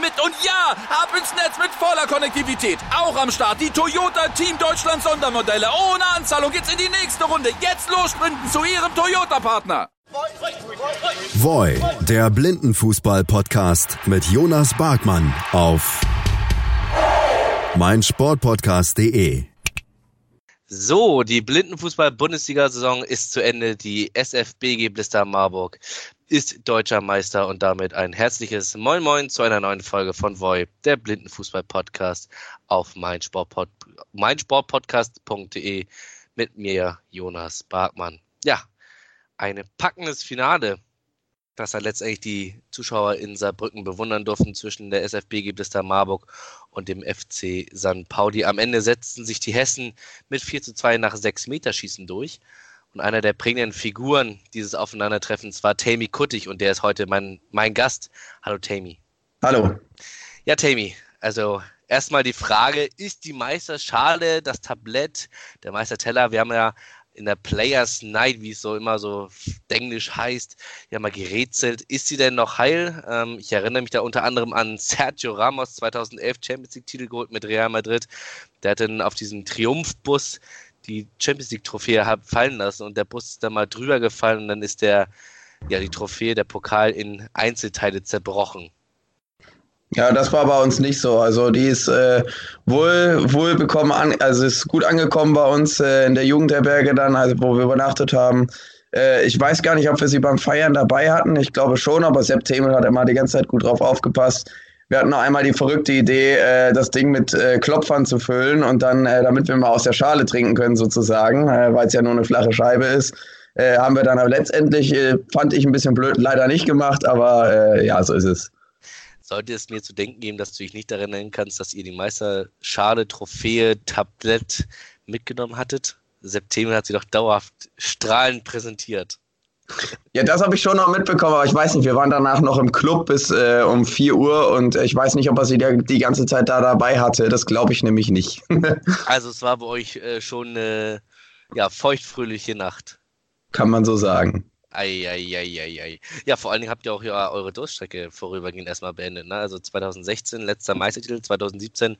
mit. Und ja, ab ins Netz mit voller Konnektivität. Auch am Start die Toyota Team Deutschland Sondermodelle. Ohne Anzahlung geht's in die nächste Runde. Jetzt los sprinten zu ihrem Toyota-Partner. Voy, der Blindenfußball-Podcast mit Jonas Barkmann auf meinsportpodcast.de. So, die Blindenfußball-Bundesliga-Saison ist zu Ende. Die SFBG Blister Marburg ist deutscher Meister und damit ein herzliches Moin Moin zu einer neuen Folge von Voy, der Blindenfußball-Podcast auf meinsportpod meinsportpodcast.de mit mir, Jonas Barkmann. Ja, ein packendes Finale, das dann letztendlich die Zuschauer in Saarbrücken bewundern durften zwischen der SFBG Blister Marburg und dem FC St. Pauli. Am Ende setzten sich die Hessen mit 4 zu 2 nach 6 Meterschießen durch. Und einer der prägenden Figuren dieses Aufeinandertreffens war Tammy Kuttig und der ist heute mein, mein Gast. Hallo Tammy. Hallo. Ja, Tammy, also erstmal die Frage, ist die Meisterschale, das Tablett, der Meisterteller, wir haben ja in der Players Night, wie es so immer so englisch heißt, ja mal gerätselt. Ist sie denn noch heil? Ähm, ich erinnere mich da unter anderem an Sergio Ramos, 2011 Champions League Titel geholt mit Real Madrid. Der hat dann auf diesem Triumphbus die Champions League Trophäe fallen lassen und der Bus ist dann mal drüber gefallen und dann ist der, ja, die Trophäe, der Pokal in Einzelteile zerbrochen. Ja, das war bei uns nicht so. Also die ist äh, wohl, wohl bekommen an, also ist gut angekommen bei uns äh, in der Jugendherberge dann, also wo wir übernachtet haben. Äh, ich weiß gar nicht, ob wir sie beim Feiern dabei hatten. Ich glaube schon, aber Sepp Themel hat immer die ganze Zeit gut drauf aufgepasst. Wir hatten noch einmal die verrückte Idee, äh, das Ding mit äh, Klopfern zu füllen und dann, äh, damit wir mal aus der Schale trinken können sozusagen, äh, weil es ja nur eine flache Scheibe ist, äh, haben wir dann aber letztendlich, äh, fand ich ein bisschen blöd, leider nicht gemacht, aber ja, so ist es sollte es mir zu denken geben, dass du dich nicht daran erinnern kannst, dass ihr die Meisterschale, Trophäe, Tablett mitgenommen hattet? September hat sie doch dauerhaft strahlend präsentiert. Ja, das habe ich schon noch mitbekommen, aber ich weiß nicht, wir waren danach noch im Club bis äh, um 4 Uhr und ich weiß nicht, ob er sie der, die ganze Zeit da dabei hatte. Das glaube ich nämlich nicht. also es war bei euch äh, schon eine ja, feuchtfröhliche Nacht. Kann man so sagen. Eieieiei. Ja, vor allen Dingen habt ihr auch ja eure Durststrecke vorübergehend erstmal beendet. Ne? Also 2016 letzter Meistertitel, 2017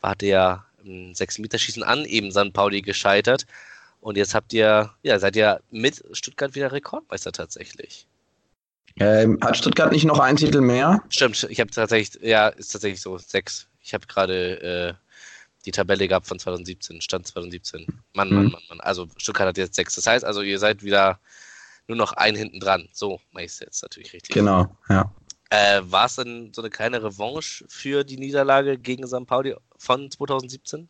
wart ihr ja im 6-Meter-Schießen an, eben St. Pauli gescheitert. Und jetzt habt ihr, ja, seid ihr mit Stuttgart wieder Rekordmeister tatsächlich. Ähm, hat Stuttgart nicht noch einen Titel mehr? Stimmt, ich habe tatsächlich, ja, ist tatsächlich so, sechs. Ich habe gerade äh, die Tabelle gehabt von 2017, Stand 2017. Mann, mhm. Mann, Mann, Mann. Also Stuttgart hat jetzt sechs. Das heißt also, ihr seid wieder nur noch ein hinten dran. So mache ich es jetzt natürlich richtig. Genau, ja. Äh, War es denn so eine kleine Revanche für die Niederlage gegen St. Pauli von 2017?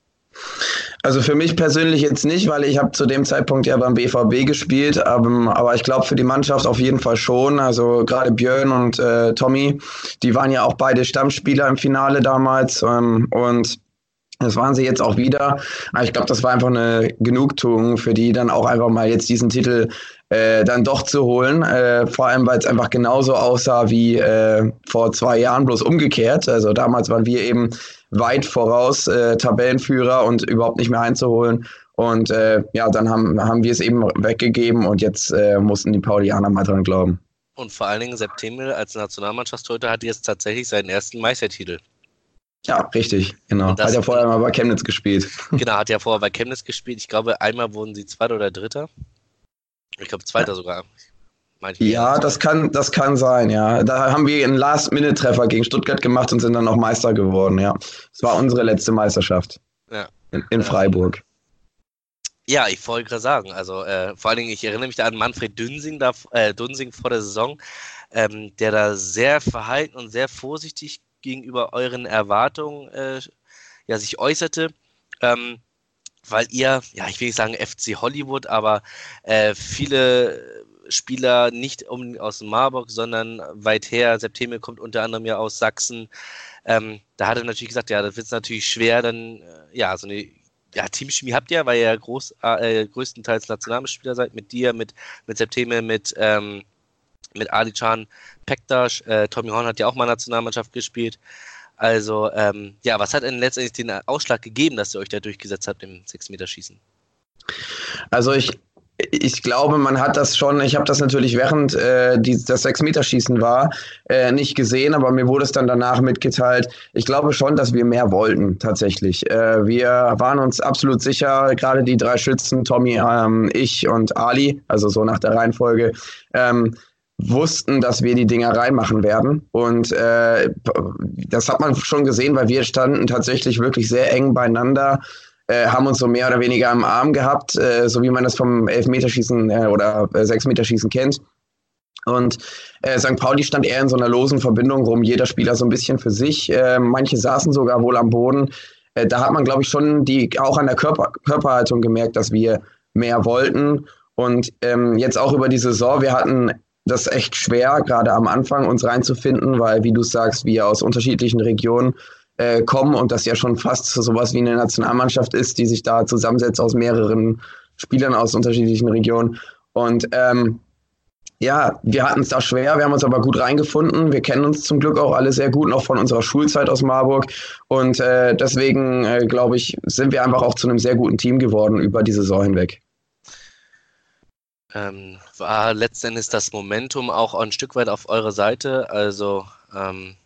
Also für mich persönlich jetzt nicht, weil ich habe zu dem Zeitpunkt ja beim BVB gespielt, aber, aber ich glaube für die Mannschaft auf jeden Fall schon. Also gerade Björn und äh, Tommy, die waren ja auch beide Stammspieler im Finale damals ähm, und das waren sie jetzt auch wieder. Aber ich glaube, das war einfach eine Genugtuung für die, dann auch einfach mal jetzt diesen Titel äh, dann doch zu holen. Äh, vor allem, weil es einfach genauso aussah wie äh, vor zwei Jahren, bloß umgekehrt. Also damals waren wir eben weit voraus äh, Tabellenführer und überhaupt nicht mehr einzuholen. Und äh, ja, dann haben, haben wir es eben weggegeben und jetzt äh, mussten die Paulianer mal dran glauben. Und vor allen Dingen September als Nationalmannschaftstorhüter hat jetzt tatsächlich seinen ersten Meistertitel. Ja, richtig, genau. Hat ja vorher mal bei Chemnitz gespielt. Genau, hat ja vorher bei Chemnitz gespielt. Ich glaube, einmal wurden sie Zweiter oder Dritter. Ich glaube, Zweiter ja. sogar. Ja, das kann, das kann sein, ja. Da haben wir einen Last-Minute-Treffer gegen Stuttgart gemacht und sind dann noch Meister geworden, ja. Das war unsere letzte Meisterschaft. Ja. In, in Freiburg. Ja, ich wollte gerade sagen, also äh, vor allen Dingen, ich erinnere mich da an Manfred Dünsing, da, äh, Dunsing vor der Saison, ähm, der da sehr verhalten und sehr vorsichtig gegenüber euren Erwartungen äh, ja, sich äußerte. Ähm, weil ihr, ja, ich will nicht sagen FC Hollywood, aber äh, viele Spieler nicht um, aus Marburg, sondern weit her. September kommt unter anderem ja aus Sachsen. Ähm, da hat er natürlich gesagt, ja, das wird natürlich schwer, dann, äh, ja, so eine ja, Teamchemie habt ihr, weil ihr groß, äh, größtenteils Nationalspieler seid, mit dir, mit, mit September, mit, ähm, mit Ali Can, Pektas, äh, Tommy Horn hat ja auch mal Nationalmannschaft gespielt. Also, ähm, ja, was hat denn letztendlich den Ausschlag gegeben, dass ihr euch da durchgesetzt habt im 6-Meter-Schießen? Also ich, ich glaube, man hat das schon, ich habe das natürlich während äh, die, das Sechs-Meter-Schießen war, äh, nicht gesehen, aber mir wurde es dann danach mitgeteilt. Ich glaube schon, dass wir mehr wollten, tatsächlich. Äh, wir waren uns absolut sicher, gerade die drei Schützen, Tommy, ähm, ich und Ali, also so nach der Reihenfolge, ähm, wussten, dass wir die Dinger reinmachen werden. Und äh, das hat man schon gesehen, weil wir standen tatsächlich wirklich sehr eng beieinander, äh, haben uns so mehr oder weniger im Arm gehabt, äh, so wie man das vom Elfmeterschießen äh, oder äh, Sechsmeterschießen kennt. Und äh, St. Pauli stand eher in so einer losen Verbindung rum, jeder Spieler so ein bisschen für sich. Äh, manche saßen sogar wohl am Boden. Äh, da hat man, glaube ich, schon die auch an der Körper, Körperhaltung gemerkt, dass wir mehr wollten. Und ähm, jetzt auch über die Saison, wir hatten das echt schwer, gerade am Anfang uns reinzufinden, weil, wie du sagst, wir aus unterschiedlichen Regionen äh, kommen und das ja schon fast sowas wie eine Nationalmannschaft ist, die sich da zusammensetzt aus mehreren Spielern aus unterschiedlichen Regionen. Und ähm, ja, wir hatten es da schwer, wir haben uns aber gut reingefunden. Wir kennen uns zum Glück auch alle sehr gut, noch von unserer Schulzeit aus Marburg. Und äh, deswegen, äh, glaube ich, sind wir einfach auch zu einem sehr guten Team geworden über die Saison hinweg ähm, war letztendlich das Momentum auch ein Stück weit auf eurer Seite. Also ähm,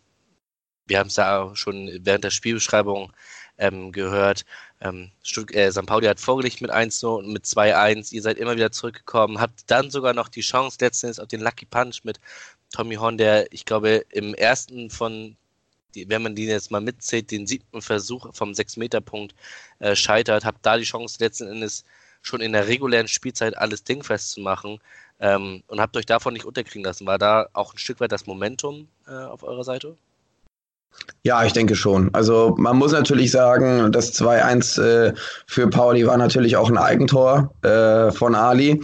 wir haben es ja schon während der Spielbeschreibung ähm, gehört. Ähm, Stutt äh, St. Pauli hat vorgelegt mit 1-0 und mit 2-1. Ihr seid immer wieder zurückgekommen, habt dann sogar noch die Chance letztendlich auf den Lucky Punch mit Tommy Horn, der, ich glaube, im ersten von, wenn man den jetzt mal mitzählt, den siebten Versuch vom 6-Meter-Punkt äh, scheitert, habt da die Chance letzten Endes schon in der regulären Spielzeit alles dingfest zu machen ähm, und habt euch davon nicht unterkriegen lassen. War da auch ein Stück weit das Momentum äh, auf eurer Seite? Ja, ich denke schon. Also man muss natürlich sagen, das 2-1 äh, für Pauli war natürlich auch ein Eigentor äh, von Ali.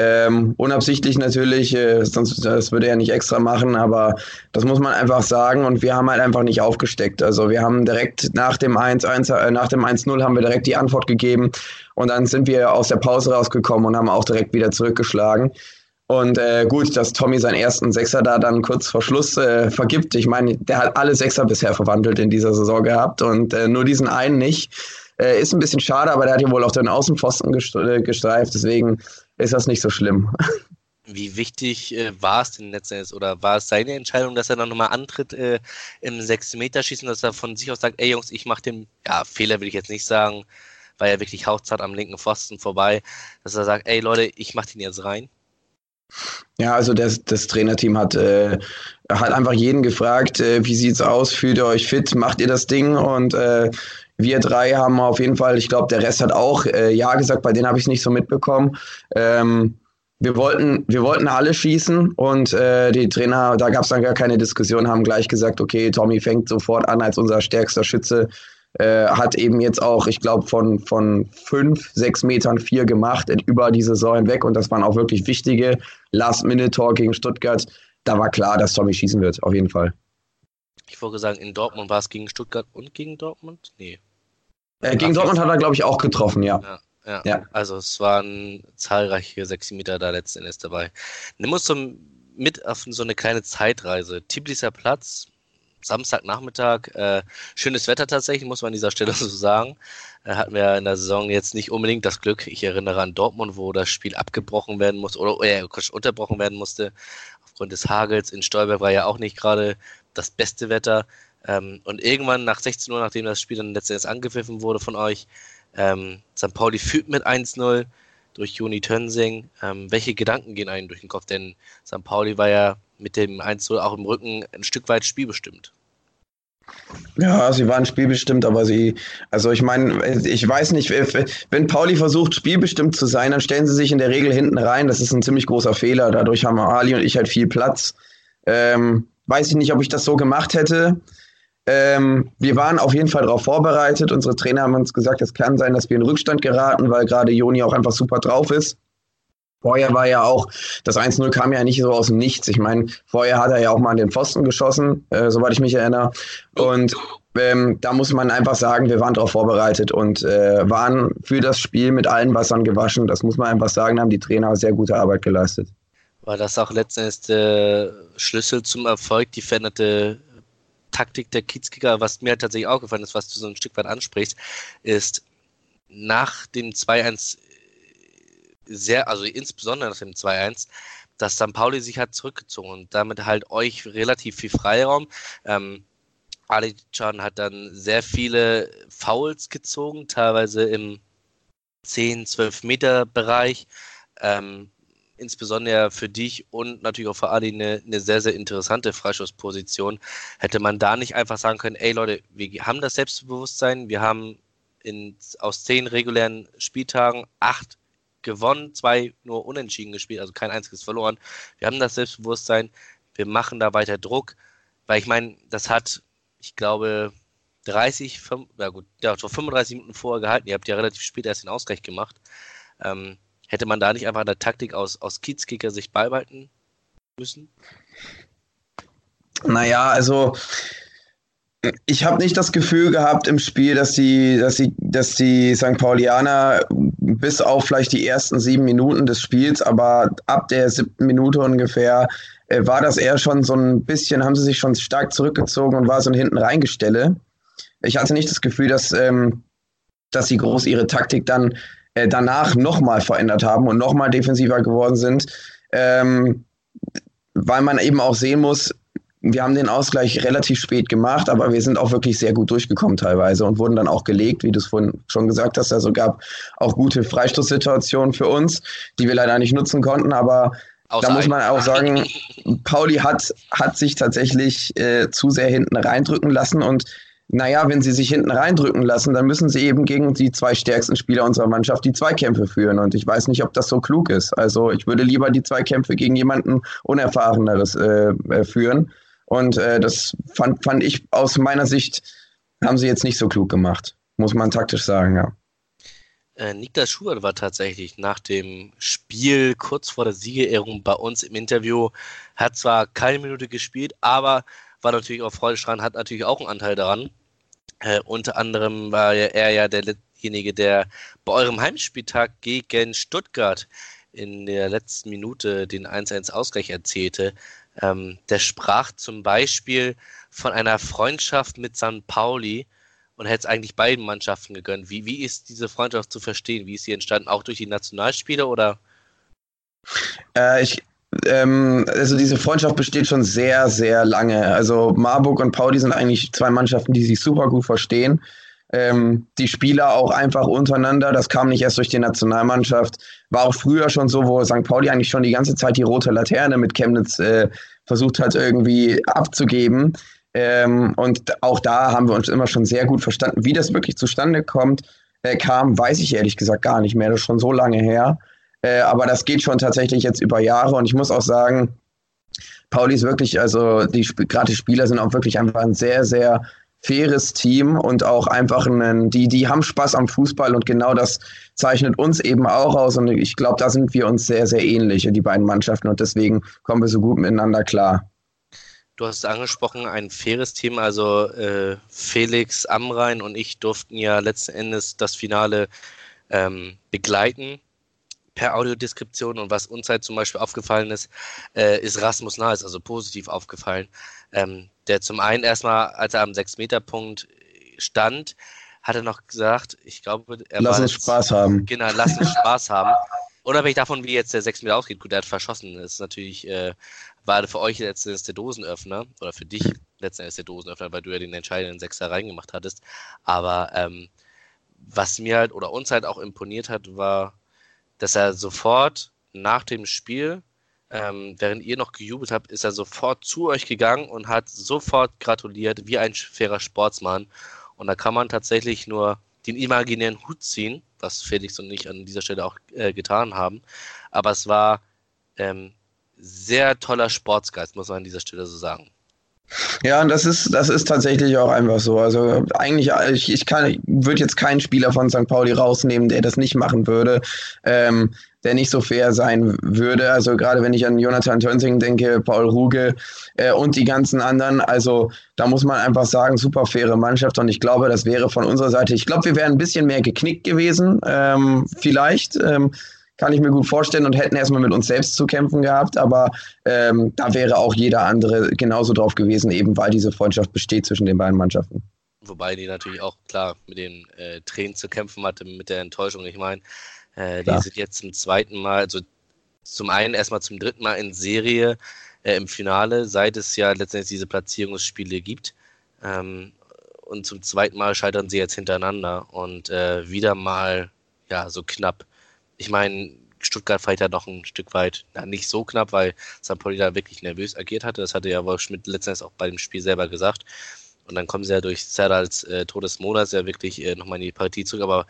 Ähm, unabsichtlich natürlich, äh, sonst das würde er nicht extra machen, aber das muss man einfach sagen und wir haben halt einfach nicht aufgesteckt. Also wir haben direkt nach dem 1-1, äh, nach dem 1-0 haben wir direkt die Antwort gegeben und dann sind wir aus der Pause rausgekommen und haben auch direkt wieder zurückgeschlagen. Und äh, gut, dass Tommy seinen ersten Sechser da dann kurz vor Schluss äh, vergibt. Ich meine, der hat alle Sechser bisher verwandelt in dieser Saison gehabt und äh, nur diesen einen nicht. Äh, ist ein bisschen schade, aber der hat ja wohl auch den Außenpfosten äh, gestreift, deswegen ist das nicht so schlimm. Wie wichtig äh, war es denn letztendlich oder war es seine Entscheidung, dass er dann nochmal antritt äh, im 6-Meter-Schießen, dass er von sich aus sagt, ey Jungs, ich mache den, ja, Fehler will ich jetzt nicht sagen, war ja wirklich hauchzart am linken Pfosten vorbei, dass er sagt, ey Leute, ich mache den jetzt rein? Ja, also das, das Trainerteam hat, äh, hat einfach jeden gefragt, äh, wie sieht's aus, fühlt ihr euch fit, macht ihr das Ding? Und äh, wir drei haben auf jeden Fall, ich glaube, der Rest hat auch äh, Ja gesagt, bei denen habe ich es nicht so mitbekommen. Ähm, wir wollten, wir wollten alle schießen und äh, die Trainer, da gab es dann gar keine Diskussion, haben gleich gesagt, okay, Tommy fängt sofort an als unser stärkster Schütze. Äh, hat eben jetzt auch, ich glaube, von, von fünf, sechs Metern vier gemacht über die Saison hinweg und das waren auch wirklich wichtige Last-Minute-Tor gegen Stuttgart. Da war klar, dass Tommy schießen wird, auf jeden Fall. Ich wollte sagen, in Dortmund war es gegen Stuttgart und gegen Dortmund? Nee. Äh, gegen Dortmund hat er, glaube ich, auch getroffen, ja. ja. Ja, ja. also es waren zahlreiche Sechsmeter da letzten Endes dabei. Nimm uns so mit auf so eine kleine Zeitreise. Tbiliser Platz, Samstagnachmittag. Äh, schönes Wetter tatsächlich, muss man an dieser Stelle so sagen. Äh, hatten wir in der Saison jetzt nicht unbedingt das Glück. Ich erinnere an Dortmund, wo das Spiel abgebrochen werden musste oder äh, unterbrochen werden musste. Aufgrund des Hagels. In Stolberg war ja auch nicht gerade das beste Wetter. Ähm, und irgendwann nach 16 Uhr, nachdem das Spiel dann letztendlich angepfiffen wurde von euch, ähm, St. Pauli führt mit 1-0 durch Juni Tönsing. Ähm, welche Gedanken gehen einem durch den Kopf? Denn St. Pauli war ja mit dem 1-0 auch im Rücken ein Stück weit spielbestimmt. Ja, sie waren spielbestimmt, aber sie, also ich meine, ich weiß nicht, wenn Pauli versucht, spielbestimmt zu sein, dann stellen sie sich in der Regel hinten rein. Das ist ein ziemlich großer Fehler. Dadurch haben Ali und ich halt viel Platz. Ähm, weiß ich nicht, ob ich das so gemacht hätte. Ähm, wir waren auf jeden Fall darauf vorbereitet. Unsere Trainer haben uns gesagt, es kann sein, dass wir in Rückstand geraten, weil gerade Joni auch einfach super drauf ist. Vorher war ja auch, das 1-0 kam ja nicht so aus dem Nichts. Ich meine, vorher hat er ja auch mal an den Pfosten geschossen, äh, soweit ich mich erinnere. Und ähm, da muss man einfach sagen, wir waren darauf vorbereitet und äh, waren für das Spiel mit allen Wassern gewaschen. Das muss man einfach sagen, haben die Trainer sehr gute Arbeit geleistet. War das auch letztendlich der Schlüssel zum Erfolg, die veränderte Taktik der Kiezkicker? Was mir tatsächlich auch gefallen ist, was du so ein Stück weit ansprichst, ist nach dem 2-1 sehr, also insbesondere nach dem 2-1, dass St. Pauli sich hat zurückgezogen und damit halt euch relativ viel Freiraum. Ähm, Can hat dann sehr viele Fouls gezogen, teilweise im 10, 12 Meter Bereich. Ähm, insbesondere für dich und natürlich auch für Ali eine, eine sehr, sehr interessante Freischussposition. Hätte man da nicht einfach sagen können, ey Leute, wir haben das Selbstbewusstsein, wir haben in, aus zehn regulären Spieltagen acht gewonnen, zwei nur unentschieden gespielt, also kein einziges verloren. Wir haben das Selbstbewusstsein, wir machen da weiter Druck, weil ich meine, das hat ich glaube, 30, 5, ja gut, ja, schon 35 Minuten vorher gehalten. Ihr habt ja relativ spät erst den Ausgleich gemacht. Ähm, hätte man da nicht einfach eine Taktik aus, aus Kiezkicker sich beibehalten müssen? Naja, also ich habe nicht das Gefühl gehabt im Spiel, dass die, dass die, dass die St. Paulianer bis auf vielleicht die ersten sieben Minuten des Spiels, aber ab der siebten Minute ungefähr äh, war das eher schon so ein bisschen, haben sie sich schon stark zurückgezogen und war so ein hinten reingestelle. Ich hatte nicht das Gefühl, dass, ähm, dass sie groß ihre Taktik dann äh, danach nochmal verändert haben und nochmal defensiver geworden sind, ähm, weil man eben auch sehen muss, wir haben den Ausgleich relativ spät gemacht, aber wir sind auch wirklich sehr gut durchgekommen teilweise und wurden dann auch gelegt, wie du es vorhin schon gesagt hast. Also gab auch gute Freistoßsituationen für uns, die wir leider nicht nutzen konnten, aber Außer da muss man auch sagen, Pauli hat, hat sich tatsächlich äh, zu sehr hinten reindrücken lassen und naja, wenn sie sich hinten reindrücken lassen, dann müssen sie eben gegen die zwei stärksten Spieler unserer Mannschaft die Zweikämpfe führen. Und ich weiß nicht, ob das so klug ist. Also ich würde lieber die Zweikämpfe gegen jemanden Unerfahreneres äh, äh führen. Und äh, das fand, fand ich aus meiner Sicht, haben sie jetzt nicht so klug gemacht. Muss man taktisch sagen, ja. Äh, Niklas Schubert war tatsächlich nach dem Spiel kurz vor der Siegerehrung bei uns im Interview. Hat zwar keine Minute gespielt, aber war natürlich auch freudestrahlend, hat natürlich auch einen Anteil daran. Äh, unter anderem war er ja derjenige, der bei eurem Heimspieltag gegen Stuttgart in der letzten Minute den 1-1 Ausgleich erzählte. Ähm, der sprach zum Beispiel von einer Freundschaft mit St. Pauli, und hätte es eigentlich beiden Mannschaften gegönnt. Wie, wie ist diese Freundschaft zu verstehen? Wie ist sie entstanden? Auch durch die Nationalspiele oder? Äh, ich, ähm, also diese Freundschaft besteht schon sehr, sehr lange. Also Marburg und Pauli sind eigentlich zwei Mannschaften, die sich super gut verstehen. Ähm, die Spieler auch einfach untereinander, das kam nicht erst durch die Nationalmannschaft, war auch früher schon so, wo St. Pauli eigentlich schon die ganze Zeit die rote Laterne mit Chemnitz äh, versucht hat irgendwie abzugeben. Ähm, und auch da haben wir uns immer schon sehr gut verstanden. Wie das wirklich zustande kommt, äh, kam, weiß ich ehrlich gesagt gar nicht mehr. Das ist schon so lange her. Äh, aber das geht schon tatsächlich jetzt über Jahre. Und ich muss auch sagen, Pauli ist wirklich, also die gerade die Spieler sind auch wirklich einfach ein sehr, sehr faires Team und auch einfach ein, die, die haben Spaß am Fußball und genau das zeichnet uns eben auch aus. Und ich glaube, da sind wir uns sehr, sehr ähnlich, die beiden Mannschaften. Und deswegen kommen wir so gut miteinander klar. Du hast es angesprochen, ein faires Team. Also äh, Felix Amrein und ich durften ja letzten Endes das Finale ähm, begleiten per Audiodeskription. Und was uns halt zum Beispiel aufgefallen ist, äh, ist Rasmus Nahles, also positiv aufgefallen. Ähm, der zum einen erstmal, als er am 6-Meter-Punkt stand, hat er noch gesagt, ich glaube, er lass uns Spaß haben. Genau, lass uns Spaß haben. Unabhängig davon, wie jetzt der 6 Meter ausgeht, gut, er hat verschossen. Das ist natürlich äh, war für euch letztendlich der Dosenöffner oder für dich letztendlich der Dosenöffner, weil du ja den entscheidenden Sechser reingemacht hattest. Aber ähm, was mir halt oder uns halt auch imponiert hat, war, dass er sofort nach dem Spiel, ähm, während ihr noch gejubelt habt, ist er sofort zu euch gegangen und hat sofort gratuliert, wie ein fairer Sportsmann. Und da kann man tatsächlich nur den imaginären Hut ziehen, was Felix und ich an dieser Stelle auch äh, getan haben. Aber es war ähm, sehr toller Sportsgeist, muss man an dieser Stelle so sagen. Ja, und das ist, das ist tatsächlich auch einfach so. Also eigentlich, ich, ich kann, würde jetzt keinen Spieler von St. Pauli rausnehmen, der das nicht machen würde, ähm, der nicht so fair sein würde. Also gerade wenn ich an Jonathan Tönsing denke, Paul Ruge äh, und die ganzen anderen, also da muss man einfach sagen, super faire Mannschaft und ich glaube, das wäre von unserer Seite, ich glaube, wir wären ein bisschen mehr geknickt gewesen, ähm, vielleicht. Ähm, kann ich mir gut vorstellen und hätten erstmal mit uns selbst zu kämpfen gehabt, aber ähm, da wäre auch jeder andere genauso drauf gewesen, eben weil diese Freundschaft besteht zwischen den beiden Mannschaften. Wobei die natürlich auch klar mit den äh, Tränen zu kämpfen hatte, mit der Enttäuschung. Ich meine, äh, die sind jetzt zum zweiten Mal, also zum einen erstmal zum dritten Mal in Serie äh, im Finale, seit es ja letztendlich diese Platzierungsspiele gibt. Ähm, und zum zweiten Mal scheitern sie jetzt hintereinander und äh, wieder mal ja so knapp ich meine, Stuttgart fällt ja noch ein Stück weit, na, nicht so knapp, weil St. Pauli da wirklich nervös agiert hatte. Das hatte ja Wolf Schmidt letztens auch bei dem Spiel selber gesagt. Und dann kommen sie ja durch Serdals äh, Todesmonats ja wirklich äh, nochmal in die Partie zurück. Aber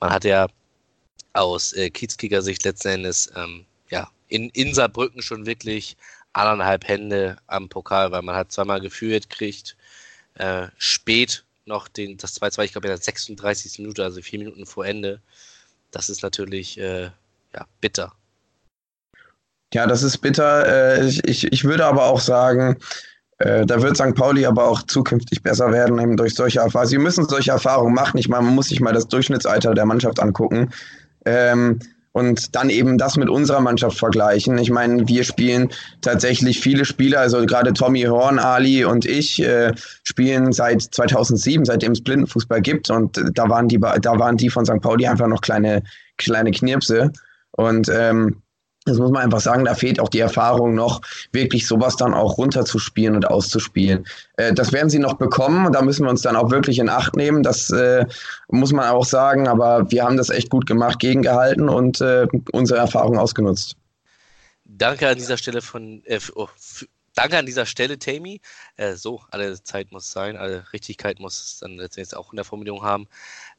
man hatte ja aus äh, Kiezkicker-Sicht letzten Endes ähm, ja, in, in Saarbrücken schon wirklich anderthalb Hände am Pokal, weil man hat zweimal geführt, kriegt äh, spät noch den, das 2-2, ich glaube in der 36. Minute, also vier Minuten vor Ende, das ist natürlich äh, ja, bitter. Ja, das ist bitter. Äh, ich, ich, ich würde aber auch sagen, äh, da wird St. Pauli aber auch zukünftig besser werden, eben durch solche Erfahrungen. Sie müssen solche Erfahrungen machen. Ich meine, man muss sich mal das Durchschnittsalter der Mannschaft angucken. Ähm, und dann eben das mit unserer Mannschaft vergleichen. Ich meine, wir spielen tatsächlich viele Spieler, also gerade Tommy Horn, Ali und ich äh, spielen seit 2007, seitdem es Blindenfußball gibt und da waren die, da waren die von St. Pauli einfach noch kleine, kleine Knirpse und ähm, das muss man einfach sagen, da fehlt auch die Erfahrung noch, wirklich sowas dann auch runterzuspielen und auszuspielen. Äh, das werden sie noch bekommen und da müssen wir uns dann auch wirklich in Acht nehmen. Das äh, muss man auch sagen, aber wir haben das echt gut gemacht, gegengehalten und äh, unsere Erfahrung ausgenutzt. Danke an dieser Stelle von, äh, oh, Danke an dieser Stelle, Tammy. Äh, so, alle Zeit muss sein, alle Richtigkeit muss es dann letztendlich auch in der Formulierung haben.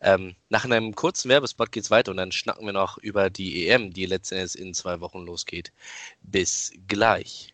Ähm, nach einem kurzen Werbespot geht es weiter und dann schnacken wir noch über die EM, die letztendlich in zwei Wochen losgeht. Bis gleich.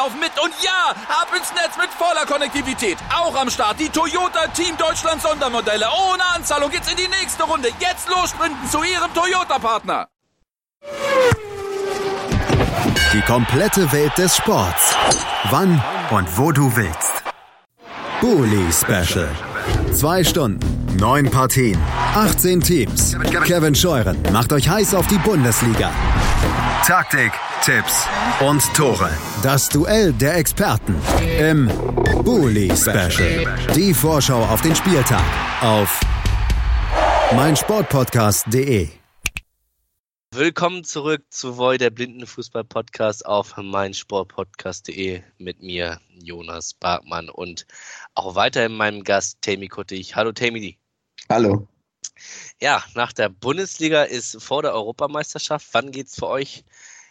laufen mit. Und ja, ab ins Netz mit voller Konnektivität. Auch am Start die Toyota Team Deutschland Sondermodelle. Ohne Anzahlung geht's in die nächste Runde. Jetzt los sprinten zu ihrem Toyota-Partner. Die komplette Welt des Sports. Wann und wo du willst. Bully Special. Zwei Stunden, neun Partien, 18 Teams. Kevin Scheuren macht euch heiß auf die Bundesliga. Taktik, Tipps und Tore. Das Duell der Experten im Bully Special. Die Vorschau auf den Spieltag auf meinsportpodcast.de. Willkommen zurück zu Voy, der Blindenfußball-Podcast auf meinsportpodcast.de mit mir, Jonas Barkmann und auch weiterhin meinem Gast Tammy Kuttig. Hallo Tammy. Hallo. Ja, nach der Bundesliga ist vor der Europameisterschaft. Wann geht es für euch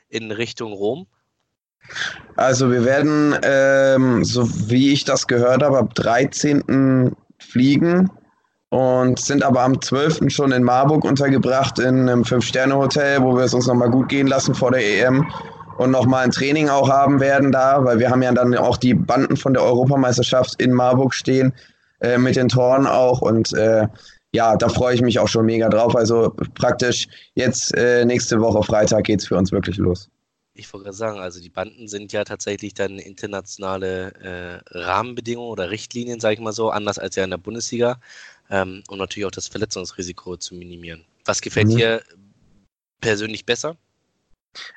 in Richtung Rom? Also wir werden, ähm, so wie ich das gehört habe, ab 13. fliegen und sind aber am 12. schon in Marburg untergebracht in einem Fünf-Sterne-Hotel, wo wir es uns nochmal gut gehen lassen vor der EM und nochmal ein Training auch haben werden da, weil wir haben ja dann auch die Banden von der Europameisterschaft in Marburg stehen, äh, mit den Toren auch und äh, ja, da freue ich mich auch schon mega drauf. Also praktisch jetzt äh, nächste Woche Freitag geht es für uns wirklich los. Ich wollte gerade sagen, also die Banden sind ja tatsächlich dann internationale äh, Rahmenbedingungen oder Richtlinien, sage ich mal so, anders als ja in der Bundesliga, ähm, um natürlich auch das Verletzungsrisiko zu minimieren. Was gefällt mhm. dir persönlich besser?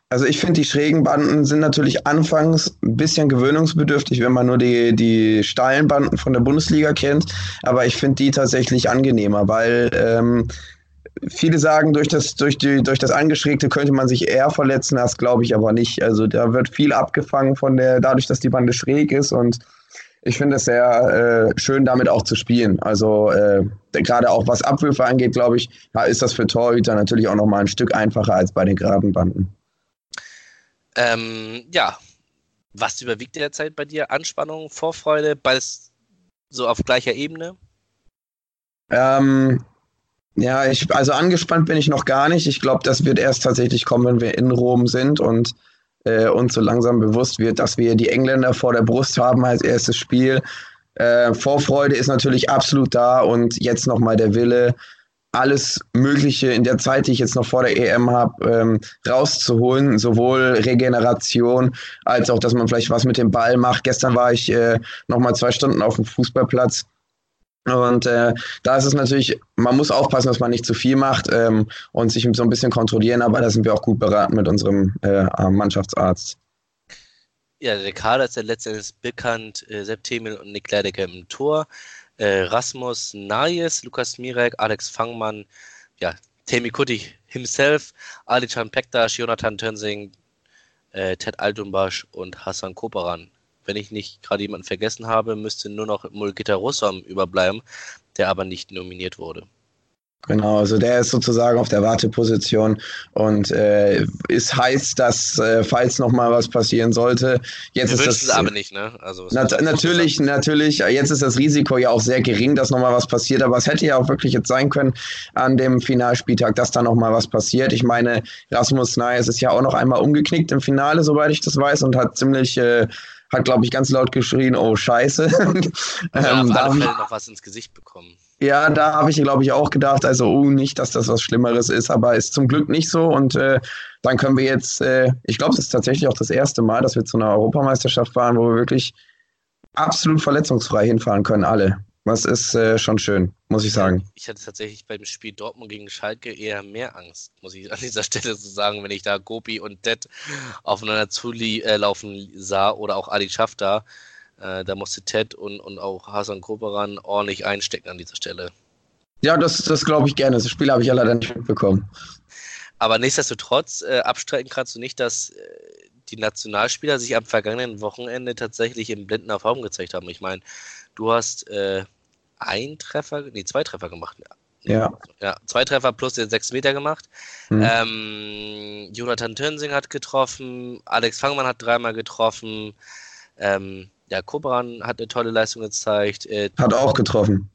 Also ich finde, die schrägen Banden sind natürlich anfangs ein bisschen gewöhnungsbedürftig, wenn man nur die, die steilen Banden von der Bundesliga kennt. Aber ich finde die tatsächlich angenehmer, weil ähm, viele sagen, durch das, durch, die, durch das Angeschrägte könnte man sich eher verletzen, das glaube ich aber nicht. Also da wird viel abgefangen von der, dadurch, dass die Bande schräg ist und ich finde es sehr äh, schön, damit auch zu spielen. Also äh, gerade auch was Abwürfe angeht, glaube ich, ist das für Torhüter natürlich auch nochmal ein Stück einfacher als bei den geraden Banden. Ähm, ja, was überwiegt derzeit bei dir? Anspannung, Vorfreude, beides so auf gleicher Ebene? Ähm, ja, ich, also angespannt bin ich noch gar nicht. Ich glaube, das wird erst tatsächlich kommen, wenn wir in Rom sind und äh, uns so langsam bewusst wird, dass wir die Engländer vor der Brust haben als erstes Spiel. Äh, Vorfreude ist natürlich absolut da und jetzt nochmal der Wille, alles Mögliche in der Zeit, die ich jetzt noch vor der EM habe, ähm, rauszuholen. Sowohl Regeneration als auch, dass man vielleicht was mit dem Ball macht. Gestern war ich äh, nochmal zwei Stunden auf dem Fußballplatz und äh, da ist es natürlich, man muss aufpassen, dass man nicht zu viel macht ähm, und sich so ein bisschen kontrollieren, aber da sind wir auch gut beraten mit unserem äh, Mannschaftsarzt. Ja, der Kader ist ja letztendlich bekannt. Äh, Sepp Themel und Nick Leidecker im Tor. Äh, Rasmus Nayes, Lukas Mirek, Alex Fangmann, ja, Temi Kuti himself, Ali Can Pektas, Jonathan Tönsing, äh, Ted Altumbasch und Hassan Koperan wenn ich nicht gerade jemanden vergessen habe, müsste nur noch Mulgita Russam überbleiben, der aber nicht nominiert wurde. Genau, also der ist sozusagen auf der Warteposition und äh, es heißt, dass äh, falls noch mal was passieren sollte, jetzt Wir ist das aber nicht, ne? Also nat natürlich, natürlich. Jetzt ist das Risiko ja auch sehr gering, dass noch mal was passiert, aber es hätte ja auch wirklich jetzt sein können an dem Finalspieltag, dass da noch mal was passiert. Ich meine, Rasmus Nayes ist ja auch noch einmal umgeknickt im Finale, soweit ich das weiß, und hat ziemlich äh, hat, glaube ich, ganz laut geschrien, oh Scheiße. Ja, ähm, auf alle Fälle noch was ins Gesicht bekommen. Ja, da habe ich, glaube ich, auch gedacht, also oh, nicht, dass das was Schlimmeres ist, aber ist zum Glück nicht so. Und äh, dann können wir jetzt, äh, ich glaube, es ist tatsächlich auch das erste Mal, dass wir zu einer Europameisterschaft fahren, wo wir wirklich absolut verletzungsfrei hinfahren können, alle. Das ist äh, schon schön, muss ich sagen. Ich hatte tatsächlich beim Spiel Dortmund gegen Schalke eher mehr Angst, muss ich an dieser Stelle so sagen, wenn ich da Gopi und Det aufeinander zulaufen äh, sah oder auch Ali Schafter. Äh, da musste Ted und, und auch Hasan Koperan ordentlich einstecken an dieser Stelle. Ja, das, das glaube ich gerne. Das Spiel habe ich ja leider nicht mitbekommen. Aber nichtsdestotrotz, äh, abstreiten kannst du nicht, dass äh, die Nationalspieler sich am vergangenen Wochenende tatsächlich in blendender Form gezeigt haben. Ich meine, du hast äh, ein Treffer, nee, zwei Treffer gemacht. Ja. Ja, zwei Treffer plus den sechs Meter gemacht. Mhm. Ähm, Jonathan Tönsing hat getroffen, Alex Fangmann hat dreimal getroffen, ähm, ja, Kobran hat eine tolle Leistung gezeigt. Äh, hat auch getroffen.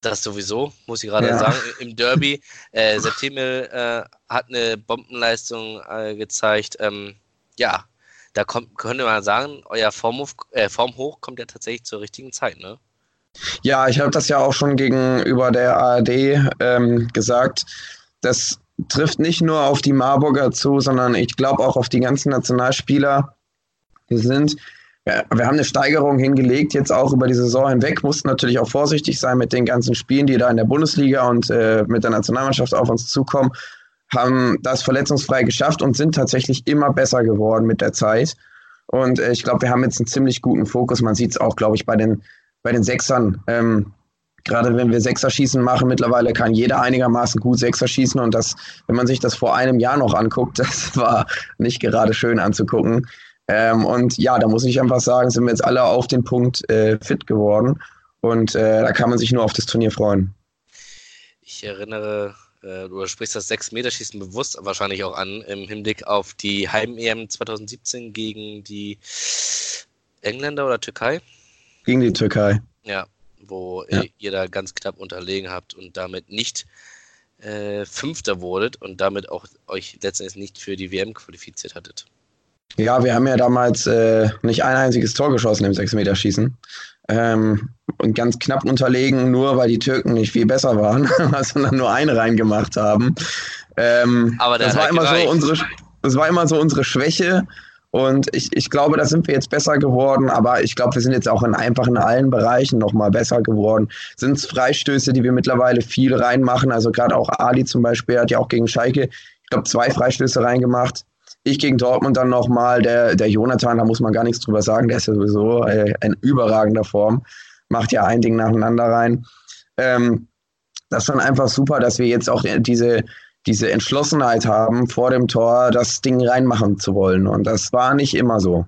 Das sowieso, muss ich gerade ja. sagen, im Derby. Äh, Septimel äh, hat eine Bombenleistung äh, gezeigt. Ähm, ja, da kommt, könnte man sagen, euer Formhoch, äh, Formhoch kommt ja tatsächlich zur richtigen Zeit, ne? Ja, ich habe das ja auch schon gegenüber der ARD ähm, gesagt. Das trifft nicht nur auf die Marburger zu, sondern ich glaube auch auf die ganzen Nationalspieler. Wir sind, ja, wir haben eine Steigerung hingelegt, jetzt auch über die Saison hinweg, mussten natürlich auch vorsichtig sein mit den ganzen Spielen, die da in der Bundesliga und äh, mit der Nationalmannschaft auf uns zukommen haben das verletzungsfrei geschafft und sind tatsächlich immer besser geworden mit der Zeit. Und äh, ich glaube, wir haben jetzt einen ziemlich guten Fokus. Man sieht es auch, glaube ich, bei den, bei den Sechsern. Ähm, Gerade wenn wir Sechserschießen machen, mittlerweile kann jeder einigermaßen gut Sechser schießen. Und das, wenn man sich das vor einem Jahr noch anguckt, das war nicht gerade schön anzugucken. Ähm, und ja, da muss ich einfach sagen, sind wir jetzt alle auf den Punkt äh, fit geworden. Und äh, da kann man sich nur auf das Turnier freuen. Ich erinnere äh, du sprichst das 6-Meter-Schießen bewusst wahrscheinlich auch an, im Hinblick auf die Heim-EM 2017 gegen die Engländer oder Türkei? Gegen die Türkei. Ja, wo ja. ihr da ganz knapp unterlegen habt und damit nicht äh, Fünfter wurdet und damit auch euch letztendlich nicht für die WM qualifiziert hattet. Ja, wir haben ja damals äh, nicht ein einziges Tor geschossen im 6-Meter-Schießen. Ähm, und ganz knapp unterlegen, nur weil die Türken nicht viel besser waren, sondern nur eine reingemacht haben. Ähm, Aber das war immer so unsere, das war immer so unsere Schwäche. Und ich, ich glaube, da sind wir jetzt besser geworden, aber ich glaube, wir sind jetzt auch in einfach in allen Bereichen nochmal besser geworden. Sind es Freistöße, die wir mittlerweile viel reinmachen? Also gerade auch Ali zum Beispiel hat ja auch gegen Schalke, ich glaube, zwei Freistöße reingemacht. Ich gegen Dortmund dann nochmal, der, der Jonathan, da muss man gar nichts drüber sagen, der ist ja sowieso äh, in überragender Form macht ja ein Ding nacheinander rein. Ähm, das ist schon einfach super, dass wir jetzt auch diese, diese Entschlossenheit haben, vor dem Tor das Ding reinmachen zu wollen. Und das war nicht immer so.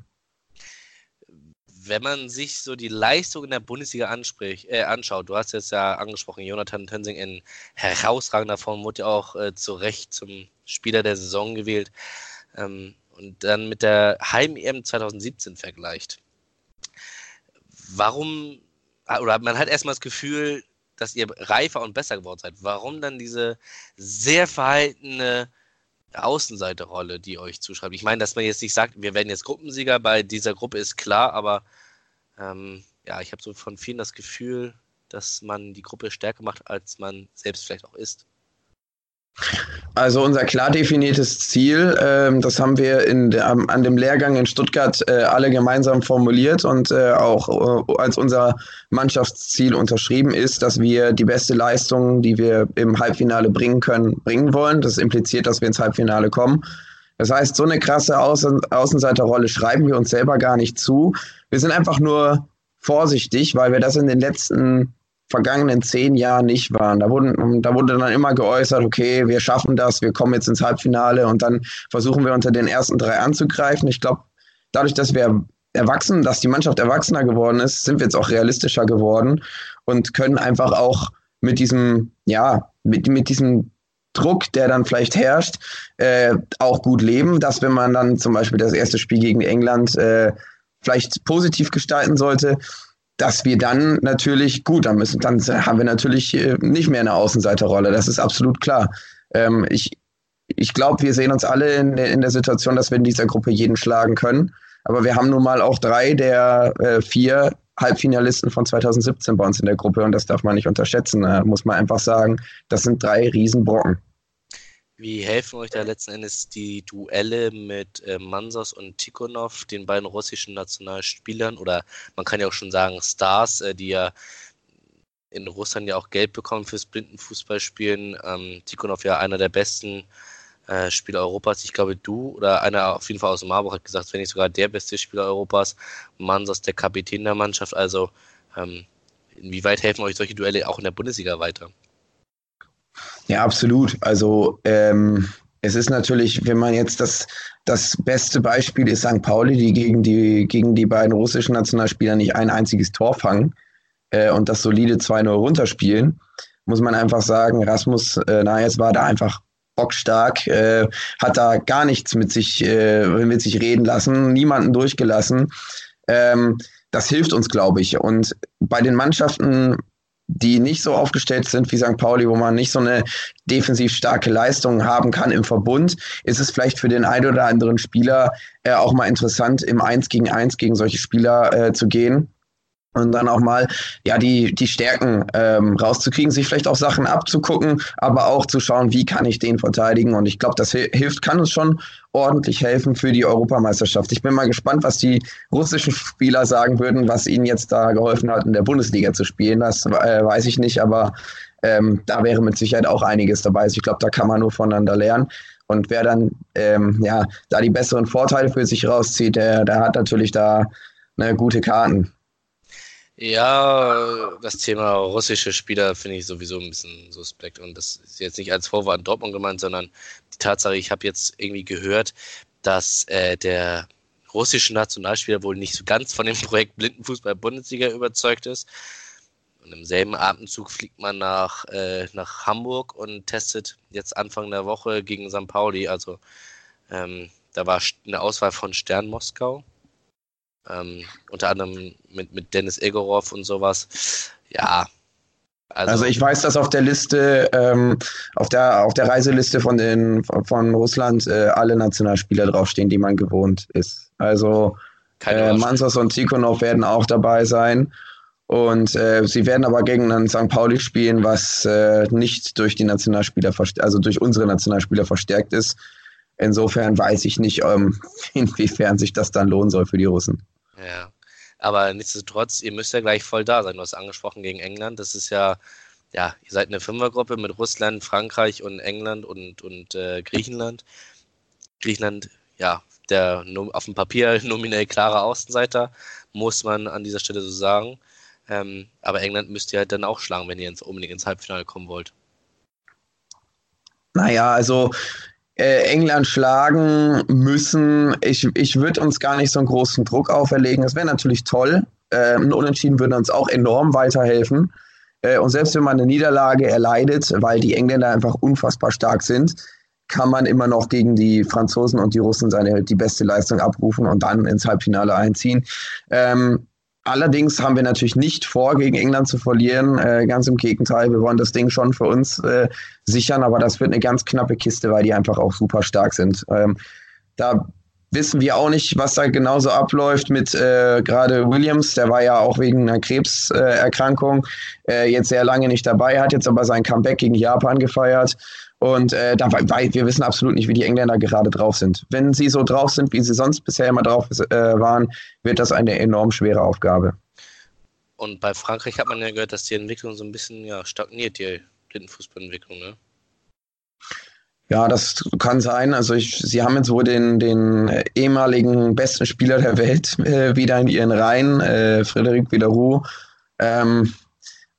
wenn man sich so die Leistung in der Bundesliga äh, anschaut, du hast jetzt ja angesprochen, Jonathan Tensing in herausragender Form wurde ja auch äh, zu Recht zum Spieler der Saison gewählt ähm, und dann mit der Heim-EM 2017 vergleicht. Warum, oder man hat erstmal das Gefühl, dass ihr reifer und besser geworden seid. Warum dann diese sehr verhaltene Außenseiterrolle, die euch zuschreibt? Ich meine, dass man jetzt nicht sagt, wir werden jetzt Gruppensieger, bei dieser Gruppe ist klar, aber ähm, ja, ich habe so von vielen das Gefühl, dass man die Gruppe stärker macht, als man selbst vielleicht auch ist. Also unser klar definiertes Ziel, ähm, das haben wir in der, an dem Lehrgang in Stuttgart äh, alle gemeinsam formuliert und äh, auch äh, als unser Mannschaftsziel unterschrieben ist, dass wir die beste Leistung, die wir im Halbfinale bringen können, bringen wollen. Das impliziert, dass wir ins Halbfinale kommen. Das heißt, so eine krasse Außen Außenseiterrolle schreiben wir uns selber gar nicht zu. Wir sind einfach nur vorsichtig, weil wir das in den letzten vergangenen zehn Jahren nicht waren. Da, wurden, da wurde dann immer geäußert, okay, wir schaffen das, wir kommen jetzt ins Halbfinale und dann versuchen wir unter den ersten drei anzugreifen. Ich glaube, dadurch, dass wir erwachsen, dass die Mannschaft erwachsener geworden ist, sind wir jetzt auch realistischer geworden und können einfach auch mit diesem, ja, mit, mit diesem Druck, der dann vielleicht herrscht, äh, auch gut leben, dass wenn man dann zum Beispiel das erste Spiel gegen England äh, vielleicht positiv gestalten sollte, dass wir dann natürlich, gut, dann müssen, dann haben wir natürlich äh, nicht mehr eine Außenseiterrolle. Das ist absolut klar. Ähm, ich ich glaube, wir sehen uns alle in der, in der Situation, dass wir in dieser Gruppe jeden schlagen können. Aber wir haben nun mal auch drei der äh, vier Halbfinalisten von 2017 bei uns in der Gruppe und das darf man nicht unterschätzen. Da muss man einfach sagen, das sind drei Riesenbrocken. Wie helfen euch da letzten Endes die Duelle mit äh, Mansas und Tikhonov, den beiden russischen Nationalspielern? Oder man kann ja auch schon sagen Stars, äh, die ja in Russland ja auch Geld bekommen fürs Blindenfußballspielen. Ähm, Tikhonov ja einer der besten äh, Spieler Europas. Ich glaube, du oder einer auf jeden Fall aus Marburg hat gesagt, wenn nicht sogar der beste Spieler Europas. Mansas der Kapitän der Mannschaft. Also ähm, inwieweit helfen euch solche Duelle auch in der Bundesliga weiter? Ja, absolut. Also ähm, es ist natürlich, wenn man jetzt das, das beste Beispiel ist St. Pauli, die gegen die, gegen die beiden russischen Nationalspieler nicht ein einziges Tor fangen äh, und das solide 2-0 runterspielen, muss man einfach sagen, Rasmus äh, Najes war da einfach bockstark, äh, hat da gar nichts mit sich, äh, mit sich reden lassen, niemanden durchgelassen. Ähm, das hilft uns, glaube ich. Und bei den Mannschaften die nicht so aufgestellt sind wie St. Pauli, wo man nicht so eine defensiv starke Leistung haben kann im Verbund, ist es vielleicht für den einen oder anderen Spieler äh, auch mal interessant, im Eins gegen Eins gegen solche Spieler äh, zu gehen und dann auch mal ja die die Stärken ähm, rauszukriegen, sich vielleicht auch Sachen abzugucken, aber auch zu schauen, wie kann ich den verteidigen und ich glaube, das hilft, kann uns schon ordentlich helfen für die Europameisterschaft. Ich bin mal gespannt, was die russischen Spieler sagen würden, was ihnen jetzt da geholfen hat, in der Bundesliga zu spielen. Das äh, weiß ich nicht, aber ähm, da wäre mit Sicherheit auch einiges dabei. Also ich glaube, da kann man nur voneinander lernen. Und wer dann ähm, ja da die besseren Vorteile für sich rauszieht, der, der hat natürlich da eine gute Karten. Ja, das Thema russische Spieler finde ich sowieso ein bisschen suspekt. Und das ist jetzt nicht als Vorwurf an Dortmund gemeint, sondern die Tatsache, ich habe jetzt irgendwie gehört, dass äh, der russische Nationalspieler wohl nicht so ganz von dem Projekt Blindenfußball-Bundesliga überzeugt ist. Und im selben Atemzug fliegt man nach, äh, nach Hamburg und testet jetzt Anfang der Woche gegen St. Pauli. Also ähm, da war eine Auswahl von Stern Moskau, ähm, unter anderem mit, mit Dennis Egorov und sowas. Ja. Also, also ich weiß, dass auf der Liste, ähm, auf der auf der Reiseliste von den von Russland äh, alle Nationalspieler draufstehen, die man gewohnt ist. Also äh, Mansos und Tikhonov werden auch dabei sein. Und äh, sie werden aber gegen einen St. Pauli spielen, was äh, nicht durch die Nationalspieler, also durch unsere Nationalspieler verstärkt ist. Insofern weiß ich nicht, ähm, inwiefern sich das dann lohnen soll für die Russen. Ja. Aber nichtsdestotrotz, ihr müsst ja gleich voll da sein. Du hast angesprochen gegen England. Das ist ja, ja, ihr seid eine Fünfergruppe mit Russland, Frankreich und England und, und äh, Griechenland. Griechenland, ja, der auf dem Papier nominell klare Außenseiter, muss man an dieser Stelle so sagen. Ähm, aber England müsst ihr halt dann auch schlagen, wenn ihr ins, unbedingt ins Halbfinale kommen wollt. Naja, also äh, England schlagen müssen. Ich, ich würde uns gar nicht so einen großen Druck auferlegen. Das wäre natürlich toll. Äh, ein Unentschieden würde uns auch enorm weiterhelfen. Äh, und selbst wenn man eine Niederlage erleidet, weil die Engländer einfach unfassbar stark sind, kann man immer noch gegen die Franzosen und die Russen seine die beste Leistung abrufen und dann ins Halbfinale einziehen. Ähm, allerdings haben wir natürlich nicht vor, gegen England zu verlieren. Äh, ganz im Gegenteil, wir wollen das Ding schon für uns äh, sichern, aber das wird eine ganz knappe Kiste, weil die einfach auch super stark sind. Ähm, da wissen wir auch nicht, was da genauso abläuft mit äh, gerade Williams. Der war ja auch wegen einer Krebserkrankung äh, jetzt sehr lange nicht dabei, hat jetzt aber sein Comeback gegen Japan gefeiert. Und äh, da, weil wir wissen absolut nicht, wie die Engländer gerade drauf sind. Wenn sie so drauf sind, wie sie sonst bisher immer drauf äh, waren, wird das eine enorm schwere Aufgabe. Und bei Frankreich hat man ja gehört, dass die Entwicklung so ein bisschen ja, stagniert, die Blindenfußballentwicklung, ne? Ja, das kann sein. Also ich, sie haben jetzt wohl den, den ehemaligen besten Spieler der Welt äh, wieder in ihren Reihen, äh, Frédéric Villeroux. Ähm,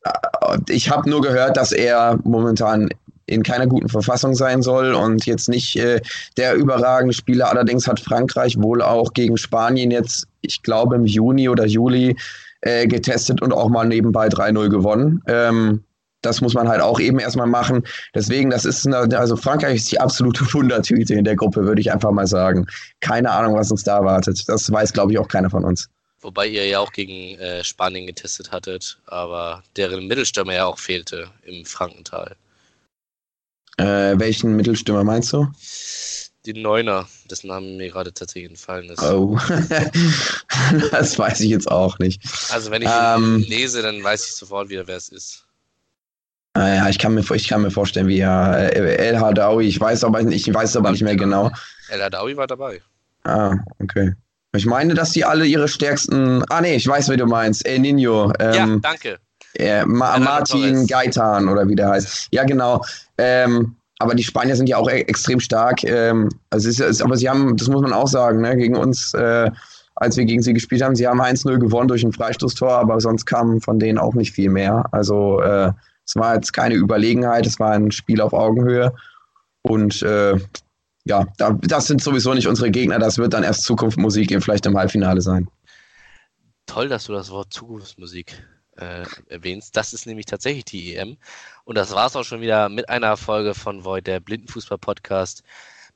äh, ich habe nur gehört, dass er momentan in keiner guten Verfassung sein soll und jetzt nicht äh, der überragende Spieler. Allerdings hat Frankreich wohl auch gegen Spanien jetzt, ich glaube im Juni oder Juli, äh, getestet und auch mal nebenbei 3-0 gewonnen. Ähm, das muss man halt auch eben erstmal machen. Deswegen, das ist, eine, also Frankreich ist die absolute Wundertüte in der Gruppe, würde ich einfach mal sagen. Keine Ahnung, was uns da erwartet. Das weiß, glaube ich, auch keiner von uns. Wobei ihr ja auch gegen äh, Spanien getestet hattet, aber deren Mittelstürmer ja auch fehlte im Frankental. Äh, welchen Mittelstürmer meinst du? Die Neuner, dessen Name mir gerade tatsächlich entfallen ist. Oh, das weiß ich jetzt auch nicht. Also wenn ich ähm, ihn lese, dann weiß ich sofort wieder, wer es ist. Ah ja, ich kann mir, ich kann mir vorstellen, wie er äh, El Hadawi, ich weiß aber, ich weiß aber nicht mehr genau. El Hadawi war dabei. Ah, okay. Ich meine, dass die alle ihre stärksten. Ah nee, ich weiß, wie du meinst. El Nino. Ähm, ja, danke. Äh, Ma Martin Gaitan oder wie der heißt. Ja, genau. Ähm, aber die Spanier sind ja auch e extrem stark. Ähm, also ist, ist, aber sie haben, das muss man auch sagen, ne, gegen uns, äh, als wir gegen sie gespielt haben, sie haben 1-0 gewonnen durch ein Freistoßtor, aber sonst kam von denen auch nicht viel mehr. Also äh, es war jetzt keine Überlegenheit, es war ein Spiel auf Augenhöhe. Und äh, ja, da, das sind sowieso nicht unsere Gegner. Das wird dann erst Zukunftsmusik vielleicht im Halbfinale sein. Toll, dass du das Wort Zukunftsmusik äh, erwähnst. Das ist nämlich tatsächlich die EM. Und das war es auch schon wieder mit einer Folge von Void, der Blindenfußball-Podcast.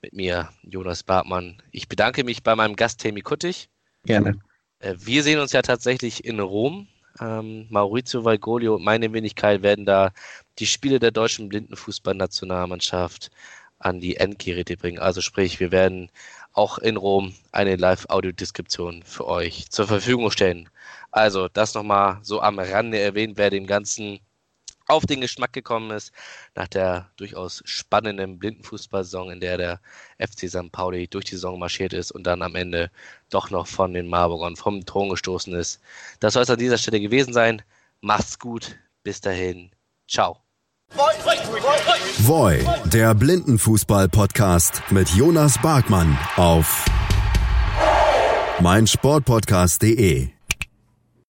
Mit mir, Jonas Bartmann. Ich bedanke mich bei meinem Gast Temi Kuttig. Gerne. Äh, wir sehen uns ja tatsächlich in Rom ähm, Maurizio Valgolio und meine Wenigkeit werden da die Spiele der deutschen Blindenfußballnationalmannschaft an die Endgeräte bringen. Also sprich, wir werden auch in Rom eine Live-Audiodeskription für euch zur Verfügung stellen. Also das nochmal so am Rande erwähnt, wer dem Ganzen auf den Geschmack gekommen ist, nach der durchaus spannenden Blindenfußballsaison, in der der FC St. Pauli durch die Saison marschiert ist und dann am Ende doch noch von den Marburgern vom Thron gestoßen ist. Das soll es an dieser Stelle gewesen sein. Macht's gut. Bis dahin. Ciao. Voi, der Blindenfußball-Podcast mit Jonas Barkmann auf meinsportpodcast.de.